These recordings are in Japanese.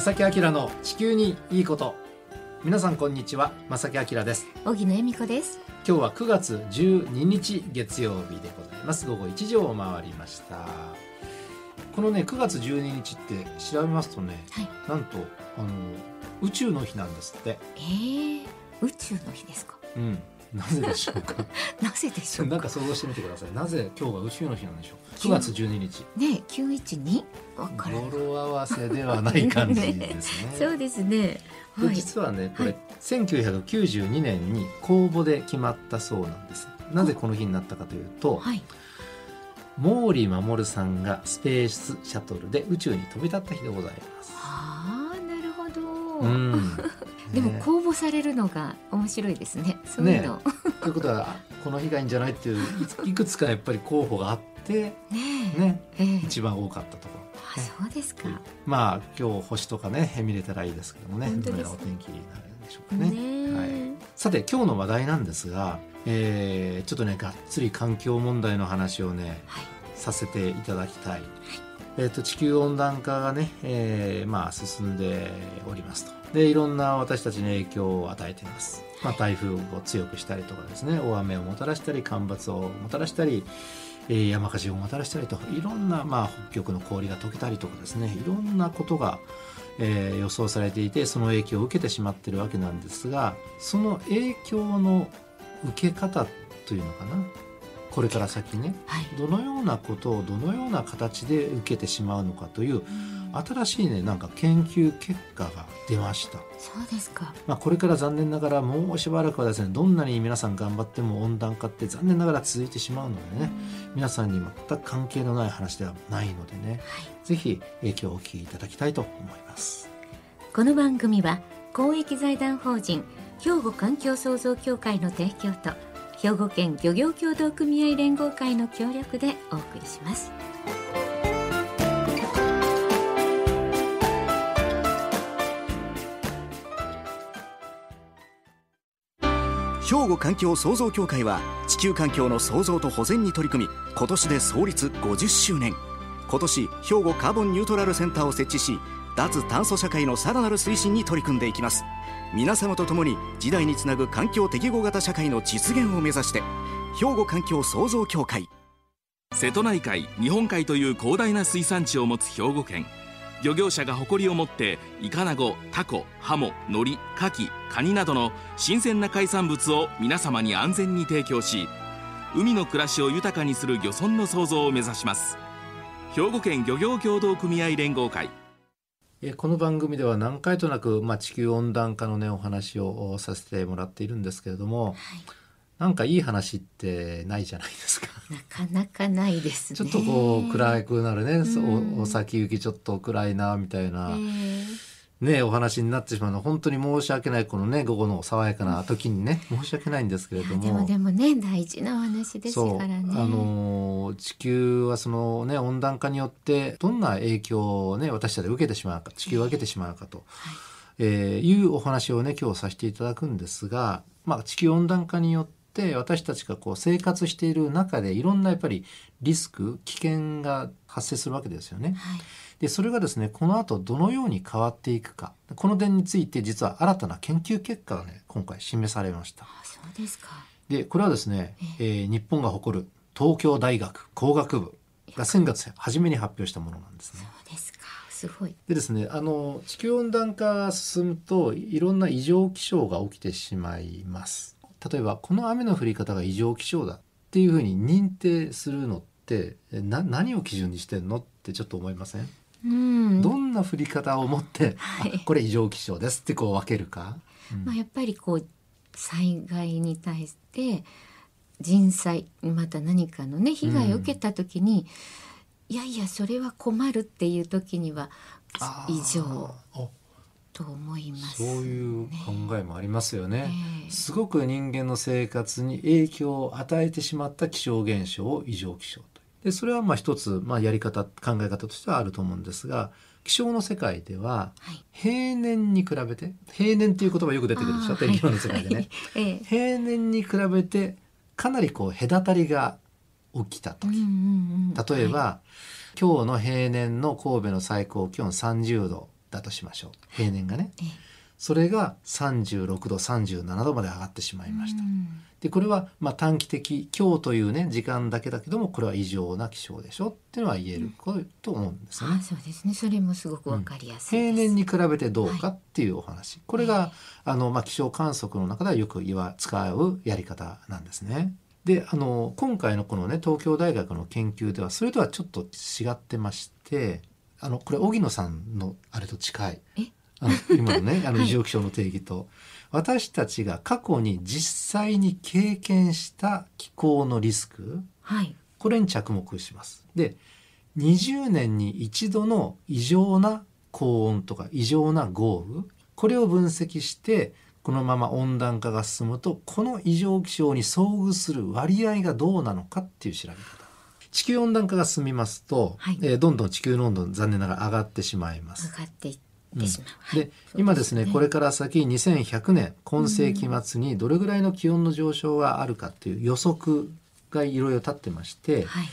正木明の地球にいいこと。皆さんこんにちは。正木明です。荻野恵美子です。今日は9月12日月曜日でございます。午後1時を回りました。このね9月12日って調べますとね、はい。なんとあの宇宙の日なんですって。えー、宇宙の日ですか？うんなぜでしょうか？なぜでしょうか？なんか想像してみてください。なぜ今日が宇宙の日なんでしょう？9月12日。ね九一二？わから語呂合わせではない感じですね。そうですね。ではい。実はねこれ、はい。1992年に公募で決まったそうなんです。なぜこの日になったかというと、はい。毛利守さんがスペースシャトルで宇宙に飛び立った日でございます。ああなるほど、うんでもね公募されるのが面白いですね。そういうの。ということはあこの日がいいんじゃないっていういいくつかやっぱり候補があってねえ。ねええ。一番多かったところ。あそうですか。まあ今日星とかね見れたらいいですけどもね。本当ですどんなお天気になるでしょうかね。ねはい。さて今日の話題なんですが、えーちょっとねがっつり環境問題の話をねはい。させていただきたい、えー、と地球温暖化がね、えーまあ、進んでおりますと。でいろんな私たちに影響を与えています、まあ、台風を強くしたりとかですね大雨をもたらしたり干ばつをもたらしたり、え山火事をもたらしたりといろんな、まあ、北極の氷が溶けたりとかですねいろんなことが、えー予想されていてその影響を受けてしまってるわけなんですがその影響の受け方というのかな？これから先ねはい。どのようなことをどのような形で受けてしまうのかという新しいねなんか研究結果が出ました、そうですか。まあ、これから残念ながらもうしばらくはですねどんなに皆さん頑張っても温暖化って残念ながら続いてしまうのでね皆さんに全く関係のない話ではないのでねはい。ぜひ影響をお聞きいただきたいと思います。この番組は公益財団法人兵庫環境創造協会の提供と兵庫県漁業協同組合連合会の協力でお送りします。兵庫環境創造協会は地球環境の創造と保全に取り組み今年で創立50周年。今年兵庫カーボンニュートラルセンターを設置し脱炭素社会のさらなる推進に取り組んでいきます。皆様と共に時代につなぐ環境適合型社会の実現を目指して兵庫環境創造協会。瀬戸内海日本海という広大な水産地を持つ兵庫県。漁業者が誇りを持ってイカナゴタコハモノリカキカニなどの新鮮な海産物を皆様に安全に提供し海の暮らしを豊かにする漁村の創造を目指します。兵庫県漁業協同組合連合会。この番組では何回となく、まあ、地球温暖化のねお話をさせてもらっているんですけれども、なんかいい話ってないじゃないですか。なかなかないですね。ちょっとこう暗くなるね、そうん。おお先行きちょっと暗いなみたいな、えーねお話になってしまうのは本当に申し訳ないこのね午後の爽やかな時にね申し訳ないんですけれども。でもでもね大事なお話ですからね。のー地球はそのね温暖化によってどんな影響をね私たちが受けてしまうか地球を受けてしまうかと、えーいうお話をね今日させていただくんですが、まあ、地球温暖化によって私たちがこう生活している中でいろんなやっぱりリスク危険が発生するわけですよね。はいでそれがですねこの後どのように変わっていくかこの点について実は新たな研究結果がね今回示されました。あそうですかでこれはですね、えー日本が誇る東京大学工学部が先月初めに発表したものなんですね。そうですかすごいでですねあの地球温暖化が進むといろんな異常気象が起きてしまいます。例えばこの雨の降り方が異常気象だっていうふうに認定するのってえな何を基準にしてんのってちょっと思いません、うん。どんな降り方をもって、はい。あこれ異常気象ですってこう分けるか、うん。まあ、やっぱりこう災害に対して人災また何かのね被害を受けた時に、いやいやそれは困るっていう時には異常あと思います。そういう考えもありますよね。ええ。すごく人間の生活に影響を与えてしまった気象現象を異常気象でそれはまあ一つ、まあ、やり方考え方としてはあると思うんですが気象の世界でははい。平年に比べて平年っていう言葉よく出てくるでしょ？天気の世界でね、は いええ。平年に比べてかなりこう隔たりが起きた時、うんうんうん例えば、は今日の平年の神戸の最高気温30度だとしましょう。平年がね。ええそれが36度37度まで上がってしまいました、うん。でこれはまあ短期的今日というね時間だけだけどもこれは異常な気象でしょっていうのは言えることと思うんですよね。あそうですね。それもすごくわかりやすいです、平年に比べてどうかっていうお話、これがあの、まあ、気象観測の中ではよく言わ使うやり方なんですね。であの今回のこのね東京大学の研究ではそれとはちょっと違ってましてあのこれ荻野さんのあれと近い。え？あの今のねあのはい異常気象の定義と、私たちが過去に実際に経験した気候のリスク。はい。これに着目します。で20年に一度の異常な高温とか異常な豪雨。これを分析してこのまま温暖化が進むとこの異常気象に遭遇する割合がどうなのかっていう調べ方。地球温暖化が進みますと、はい。えーどんどん地球の温度残念ながら上がってしまいます。上。がっていってしまう、はい。で今ですねこれから先2100年今世紀末にどれぐらいの気温の上昇があるかっていう予測がいろいろ立ってまして、はい。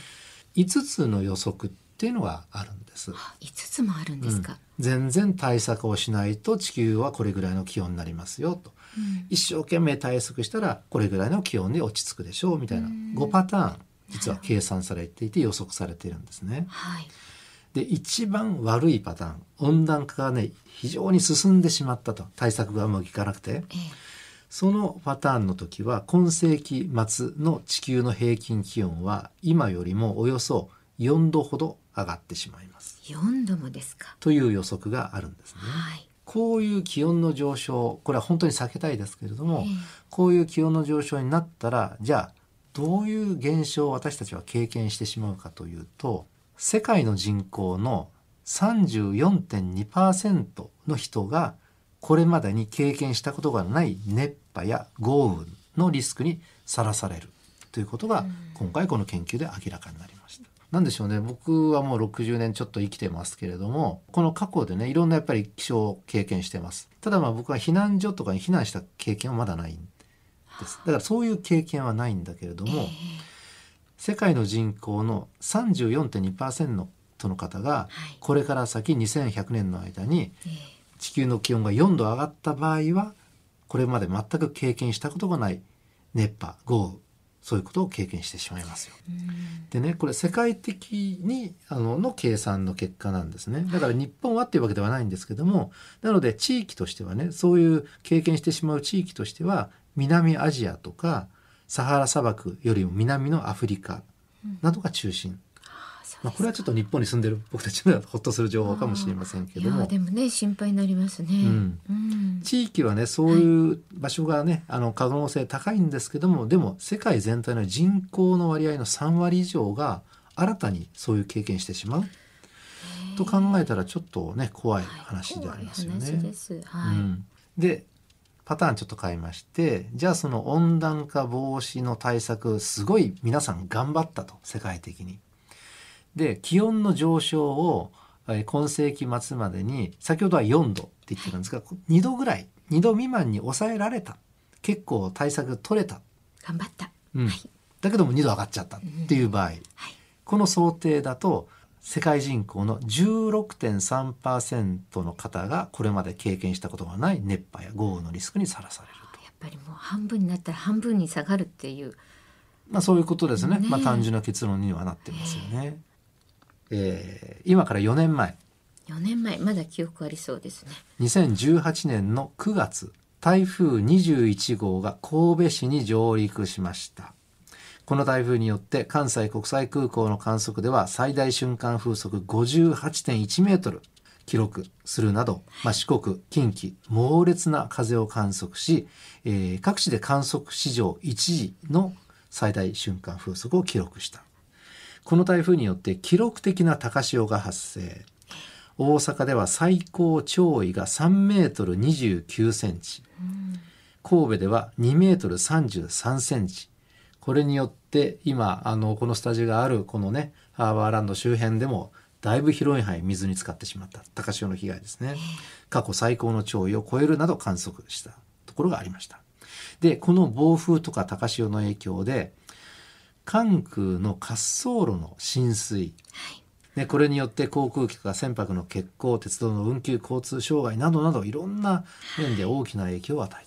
5つの予測っていうのがあるんです。あ5つもあるんですか、全然対策をしないと地球はこれぐらいの気温になりますよと。うん。一生懸命対策したらこれぐらいの気温に落ち着くでしょうみたいなうん。5パターン実は計算されていて予測されているんですね。はいで一番悪いパターン。温暖化がね非常に進んでしまったと。対策がうまくいかなくて。ええ。そのパターンの時は今世紀末の地球の平均気温は今よりもおよそ4度ほど上がってしまいます。4度もですか。という予測があるんですね。はい。こういう気温の上昇これは本当に避けたいですけれども、ええ。こういう気温の上昇になったらじゃあどういう現象を私たちは経験してしまうかというと世界の人口の34.2%の人がこれまでに経験したことがない熱波や豪雨のリスクにさらされるということが今回この研究で明らかになりました。なんでしょうね。僕はもう60年ちょっと生きてますけれどもこの過去でねいろんなやっぱり気象を経験してます。ただまあ僕は避難所とかに避難した経験はまだないんです。だからそういう経験はないんだけれども、ええ世界の人口の34.2%の方がはい。これから先2100年の間にええ。地球の気温が4度上がった場合はこれまで全く経験したことがない熱波豪雨そういうことを経験してしまいますよ。うん。でねこれ世界的にあのの計算の結果なんですね。だから日本はっていうわけではないんですけどもなので地域としてはねそういう経験してしまう地域としては南アジアとかサハラ砂漠よりも南のアフリカなどが中心、うまあ、これはちょっと日本に住んでる僕たちにはほっとする情報かもしれませんけども。でもね心配になりますね。ん。うん。地域はねそういう場所がね、あの可能性高いんですけどもでも世界全体の人口の割合の3割以上が新たにそういう経験してしまう。と考えたらちょっとね怖い話でありますよね。怖い話です。はい。うん、でパターンちょっと変えましてじゃあその温暖化防止の対策すごい皆さん頑張ったと世界的に。で気温の上昇をえー今世紀末までに先ほどは4度って言ってたんですが2度ぐらい2度未満に抑えられた結構対策取れた、頑張った。うんはい。だけども2度上がっちゃったっていう場合、はい。この想定だと世界人口の16.3%の方がこれまで経験したことがない熱波や豪雨のリスクにさらされると。やっぱりもう半分になったら半分に下がるっていう。まあそういうことですね。ねえまあ単純な結論にはなってますよね。えー今から4年前、4年前まだ記憶ありそうですね。2018年の9月、台風21号が神戸市に上陸しました。この台風によって関西国際空港の観測では最大瞬間風速58.1メートル記録するなど、まあ、四国、近畿、猛烈な風を観測し、えー各地で観測史上1位の最大瞬間風速を記録した。この台風によって記録的な高潮が発生。大阪では最高潮位が3メートル29センチ。神戸では2メートル33センチ。これによって今あのこのスタジオがあるこのねハーバーランド周辺でもだいぶ広い範囲水に浸かってしまった高潮の被害ですね。過去最高の潮位を超えるなど観測したところがありました。でこの暴風とか高潮の影響で関空の滑走路の浸水でこれによって航空機とか船舶の欠航鉄道の運休交通障害などなどいろんな面で大きな影響を与えたと。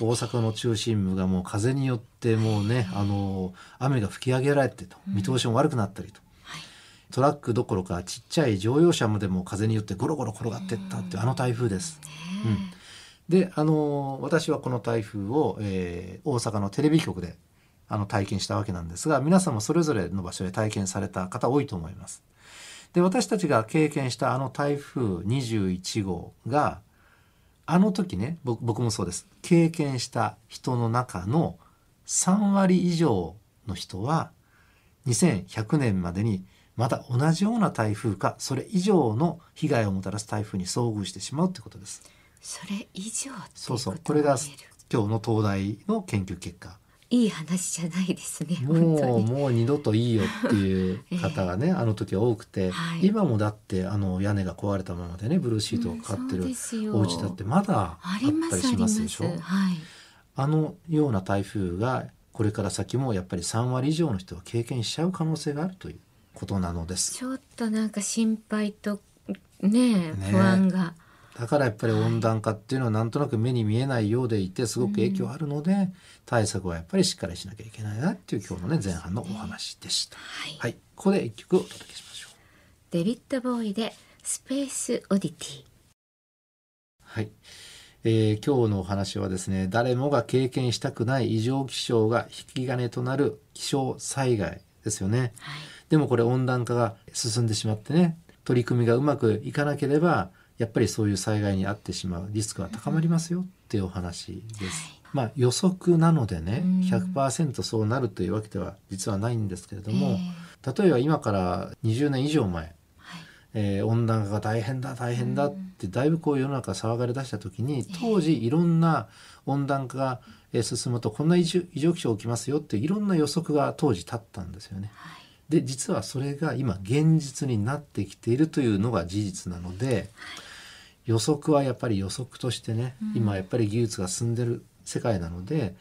大阪の中心部がもう風によってもうね、あの雨が吹き上げられてと見通しも悪くなったりと、トラックどころかちっちゃい乗用車までも風によってゴロゴロ転がっていったっていうあの台風です。うん。であの私はこの台風を、えー大阪のテレビ局であの体験したわけなんですが皆さんもそれぞれの場所で体験された方多いと思います。で私たちが経験したあの台風21号があの時ね僕僕もそうです経験した人の中の3割以上の人は2100年までにまた同じような台風かそれ以上の被害をもたらす台風に遭遇してしまうということです。それ以上そうそうこれが今日の東大の研究結果。いい話じゃないですね本もうもう二度といいよっていう方がね、あの時は多くて、はい。今もだってあの屋根が壊れたままでねブルーシートがかかってるお家だってまだあったりしますでしょ？はい。あのような台風がこれから先もやっぱり3割以上の人は経験しちゃう可能性があるということなのです。ちょっとなんか心配とねえね。不安がだからやっぱり温暖化っていうのはなんとなく目に見えないようでいてすごく影響あるので、対策はやっぱりしっかりしなきゃいけないなっていう今日のね前半のお話でした。はいはい、ここで一曲お届けしましょう。デビッド・ボーイでスペース・オディティはい、えー今日のお話はですね誰もが経験したくない異常気象が引き金となる気象災害ですよね。はいでもこれ温暖化が進んでしまってね取り組みがうまくいかなければやっぱりそういう災害に遭ってしまうリスクは高まりますよっていうお話です。はい。まあ予測なのでねうん。100%そうなるというわけでは実はないんですけれども、え例えば今から20年以上前、はい。えー温暖化が大変だ大変だってだいぶこう世の中騒がれ出した時に当時いろんな温暖化がえー進むとこんな異常異常気象起きますよっていろんな予測が当時立ったんですよね。で実はそれが今現実になってきているというのが事実なので、予測はやっぱり予測としてね、今やっぱり技術が進んでる世界なので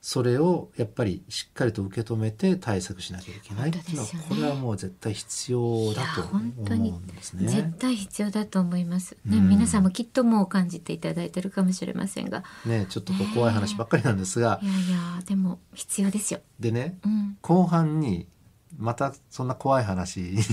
それをやっぱりしっかりと受け止めて対策しなきゃいけないっていうのは、ね。これはもう絶対必要だといや本当に思うんです絶ね。対必要だと思います、ねうん。皆さんもきっともう感じていただいてるかもしれませんが。ねちょっと怖い話ばっかりなんですが。いやいやでも必要ですよ、でねうん、後半にまたそんな怖い話に なっ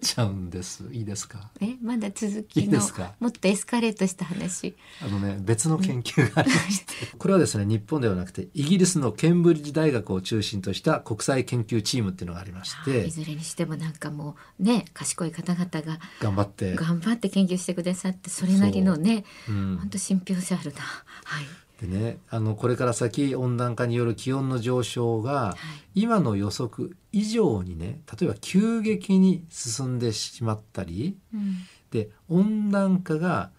ちゃうんです。いいですか？えまだ続きいいのですか？もっとエスカレートした話。あのね別の研究がありまして。これはですね日本ではなくてイギリスのケンブリッジ大学を中心とした国際研究チームっていうのがありましあていずれにしてもなんかもうね賢い方々が頑張って、頑張って研究してくださってそれなりのねうん。本当信憑性あるな。はいでねあのこれから先温暖化による気温の上昇が今の予測以上にね例えば急激に進んでしまったりうん。で温暖化が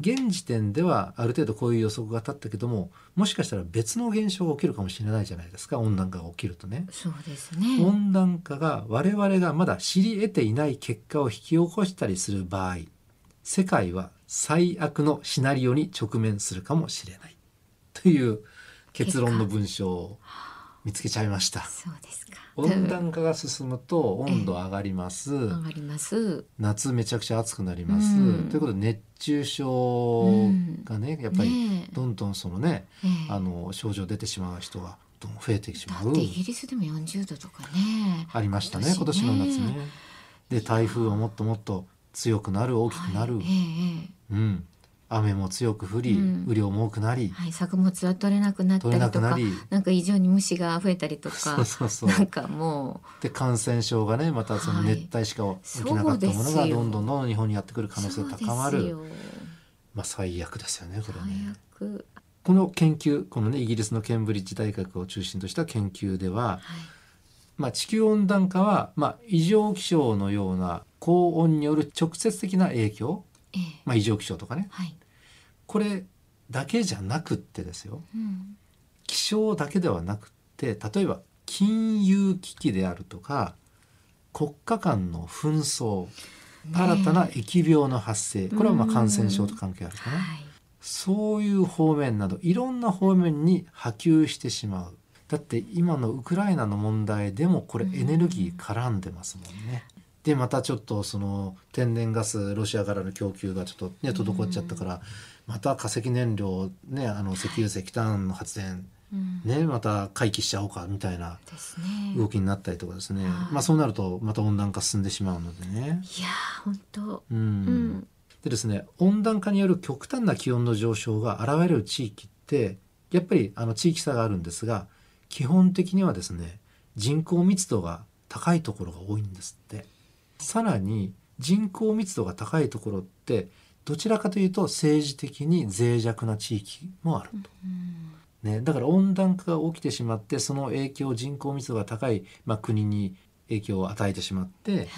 現時点ではある程度こういう予測が立ったけどももしかしたら別の現象が起きるかもしれないじゃないですか温暖化が起きるとね。そうですね。温暖化が我々がまだ知り得ていない結果を引き起こしたりする場合世界は最悪のシナリオに直面するかもしれないという結論の文章を見つけちゃいました。そうですか。温暖化が進むと温度上がります。上がります。夏めちゃくちゃ暑くなります。うん。ということで熱中症がね、やっぱりどんどんそのね、ええ。あの症状出てしまう人がどんどん増えてしまう。だってイギリスでも40度とかねありましたね今年の夏ね。で台風はもっともっと強くなる大きくなる、はい。ええええ。うん、雨も強く降り、うん。雨量も多くなり、はい、作物は取れなくなったりとかなんか異常に虫が増えたりとかそうそうそう。なんかもで感染症がねまたそのはい。熱帯しか起きなかったものがどんどんどんどん日本にやってくるう可能性が高まる。まあ最悪ですよねこれね。この研究このねイギリスのケンブリッジ大学を中心とした研究では、はい。まあ、地球温暖化は、まあ、異常気象のような高温による直接的な影響、ええ。まあ、異常気象とかね。はい、これだけじゃなくってですよ。うん、気象だけではなくって例えば金融危機であるとか国家間の紛争新たな疫病の発生これはまあ感染症と関係あるかな、はい。そういう方面などいろんな方面に波及してしまう。だって今のウクライナの問題でもこれエネルギー絡んでますもんね。でまたちょっとその天然ガスロシアからの供給がちょっとね滞っちゃったから、また化石燃料ねあの石油石炭の発電うん。ねまた回帰しちゃおうかみたいな動きになったりとかですね、はい。まあそうなるとまた温暖化進んでしまうのでね。いやー本当。うん。うん。でですね温暖化による極端な気温の上昇が現れる地域ってやっぱりあの地域差があるんですが基本的にはですね人口密度が高いところが多いんですってさらに人口密度が高いところってどちらかというと政治的に脆弱な地域もあると。うんね、だから温暖化が起きてしまってその影響人口密度が高い、まあ、国に影響を与えてしまってはい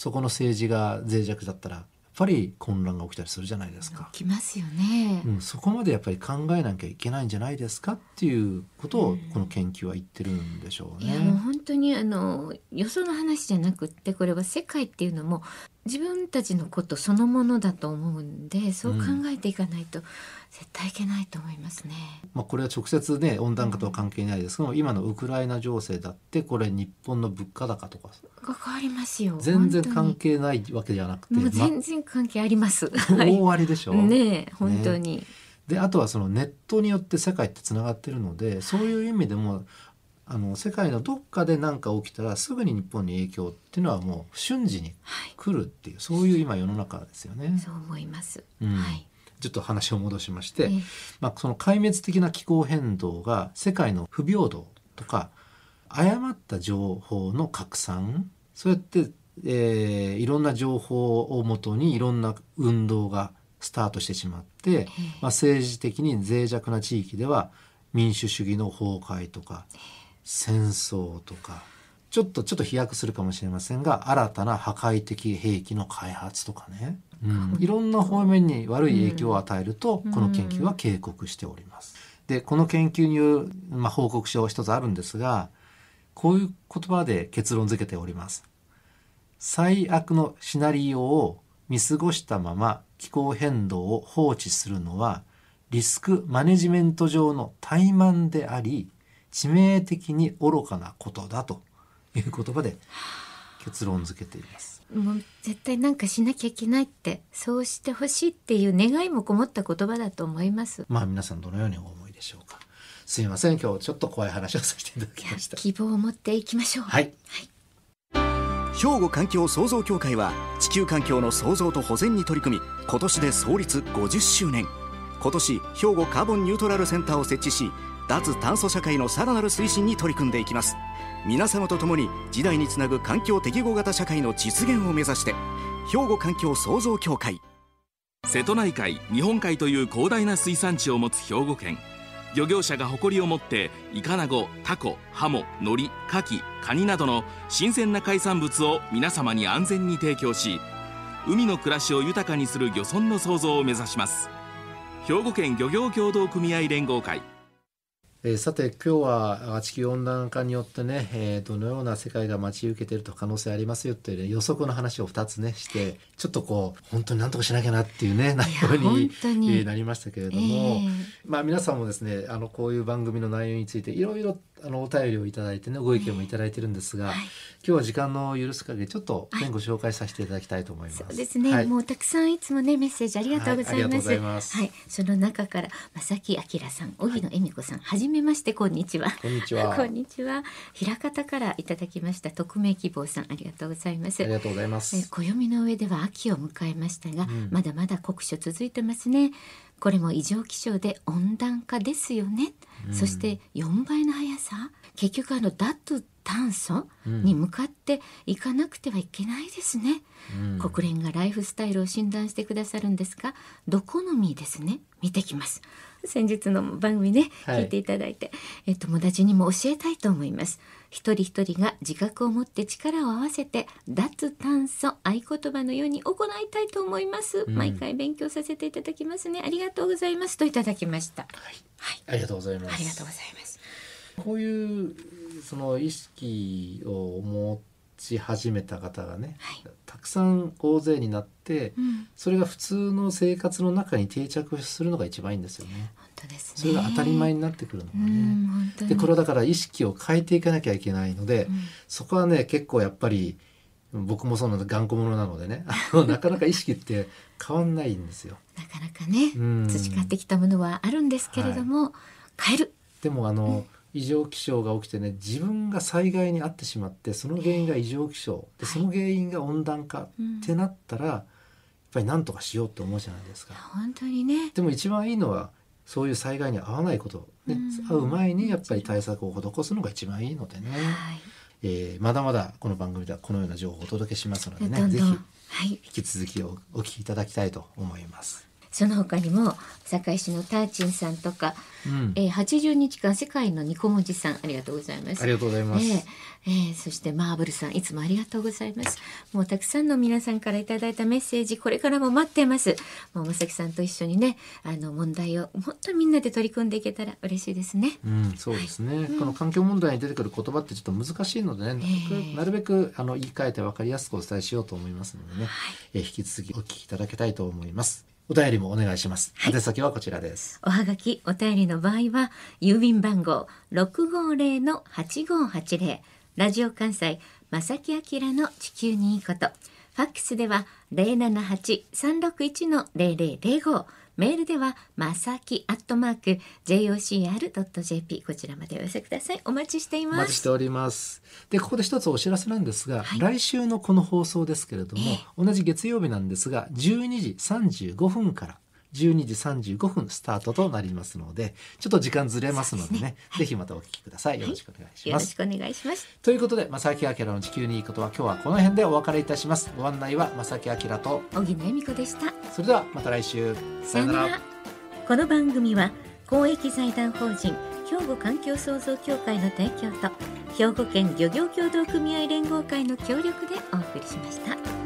そこの政治が脆弱だったらやっぱり混乱が起きたりするじゃないですか。起きますよね、うん、そこまでやっぱり考えなきゃいけないんじゃないですかっていうことをこの研究は言ってるんでしょうね。う本当にあのよその話じゃなくってこれは世界っていうのも自分たちのことそのものだと思うんでそう考えていかないと絶対いけないと思いますね。まあ、これは直接ね温暖化とは関係ないですけど今のウクライナ情勢だってこれ日本の物価高とかが変わりますよ。全然関本係ないわけじゃなくて、もうま全然関係あります。大ありでしょ？ねえ本当に、であとはそのネットによって世界ってつながってるのでそういう意味でもあの世界のどっかで何か起きたらすぐに日本に影響っていうのはもう瞬時にはい来るっていうそういう今世の中ですよね。そう思います。うんはい。ちょっと話を戻しまして、ええまあ、その壊滅的な気候変動が世界の不平等とか誤った情報の拡散そうやって、えーいろんな情報をもとにいろんな運動がスタートしてしまって、まあ、政治的に脆弱な地域では民主主義の崩壊とか戦争とかちょっとちょっと飛躍するかもしれませんが新たな破壊的兵器の開発とかね、うん、いろんな方面に悪い影響を与えると、この研究は警告しております。でこの研究による、まあ、報告書一つあるんですがこういう言葉で結論付けております。最悪のシナリオを見過ごしたまま気候変動を放置するのはリスクマネジメント上の怠慢であり致命的に愚かなことだという言葉で結論付けています。もう絶対なんかしなきゃいけないってそうしてほしいっていう願いもこもった言葉だと思います。まあ皆さんどのようにお思いでしょうか。すいません今日ちょっと怖い話をさせていただきました。希望を持っていきましょう。はい。兵庫環境創造協会は地球環境の創造と保全に取り組み今年で創立50周年今年兵庫カーボンニュートラルセンターを設置し脱炭素社会のさらなる推進に取り組んでいきます。皆様と共に時代につなぐ環境適合型社会の実現を目指して兵庫環境創造協会。瀬戸内海日本海という広大な水産地を持つ兵庫県。漁業者が誇りを持ってイカナゴタコハモノリカキカニなどの新鮮な海産物を皆様に安全に提供し海の暮らしを豊かにする漁村の創造を目指します。兵庫県漁業協同組合連合会。えーさて今日はあ地球温暖化によってね、えーどのような世界が待ち受けていると可能性ありますよっていう、ね、予測の話を2つねしてちょっとこう本当に何とかしなきゃなっていうね内容にに。えーなりましたけれども、ええ。まあ皆さんもですねあのこういう番組の内容についていろいろあのお便りをいただいてねご意見もいただいてるんですが、はい今日は時間の許す限りちょっと、ねご紹介させていただきたいと思います。そうですね、はいもうたくさんいつもねメッセージありがとうございます。はいその中から正木明さん、荻野恵美子さん、はじめましてこんにちは。こんにちは こんにちは。平方からいただきました匿名希望さん、ありがとうございます。ありがとうございます。え暦の上では秋を迎えましたが、んまだまだ酷暑続いてますねこれも異常気象で温暖化ですよね、そして4倍の速さ。結局あの脱炭素に向かっていかなくてはいけないですね、国連がライフスタイルを診断してくださるんですがドコノミーですね。見てきます先日の番組ね、はい。聞いていただいて、え友達にも教えたいと思います。一人一人が自覚を持って力を合わせて脱炭素合言葉のように行いたいと思います、毎回勉強させていただきますね。ありがとうございます。といただきました。はい、ありがとうございます。ありがとうございます。こういうその意識を持ち始めた方がね、はい。たくさん大勢になって、うん。それが普通の生活の中に定着するのが一番いいんですよね。本当ですね。それが当たり前になってくるのがうんね。本当に。でこれはだから意識を変えていかなきゃいけないので、うん。そこはね結構やっぱり僕もその頑固者なのでね。なかなか意識って変わんないんですよ。なかなかねうん。培ってきたものはあるんですけれども、変える。でもあの、異常気象が起きてね自分が災害に遭ってしまってその原因が異常気象でその原因が温暖化ってなったら、やっぱり何とかしようって思うじゃないですか。本当にね。でも一番いいのはそういう災害に遭わないこと、ね、遭う前にやっぱり対策を施すのが一番いいのでね、はい。えーまだまだこの番組ではこのような情報をお届けしますのでねぜひどん。どんはい。引き続きおお聞きいただきたいと思います。その他にも堺市のターチンさんとか、うん。えー、80日間世界のニコ文字さんありがとうございます。ありがとうございます。ええええそしてマーブルさんいつもありがとうございます。もうたくさんの皆さんからいただいたメッセージこれからも待っています。もうまさきさんと一緒にねあの問題を本当にみんなで取り組んでいけたら嬉しいですね。うん、そうですね、この環境問題に出てくる言葉ってちょっと難しいのでね、なるべええ。くなるべくあの言い換えて分かりやすくお伝えしようと思いますのでね、はい。えー引き続きお聞きいただきたいと思います。お便りもお願いします。宛先はこちらです。おはがきお便りの場合は郵便番号650-8580ラジオ関西正木明の地球にいいことファックスでは078-361-0005メールではまさきアットマーク jocr.jp こちらまでお寄せください。お待ちしていおます。待ちしております。で、ここで一つお知らせなんですが、はい。来週のこの放送ですけれども、え同じ月曜日なんですが、12時35分から12時35分スタートとなりますので、ちょっと時間ずれますのでね、ねぜひまたお聞きください。よろしくお願いします。よろしくお願いしますということで、正木明の地球にいいことは今日はこの辺でお別れいたします。ご案内は正木明と、小木恵美子でしたそれではまた来週。さよならこの番組は公益財団法人兵庫環境創造協会の提供と兵庫県漁業協同組合連合会の協力でお送りしました。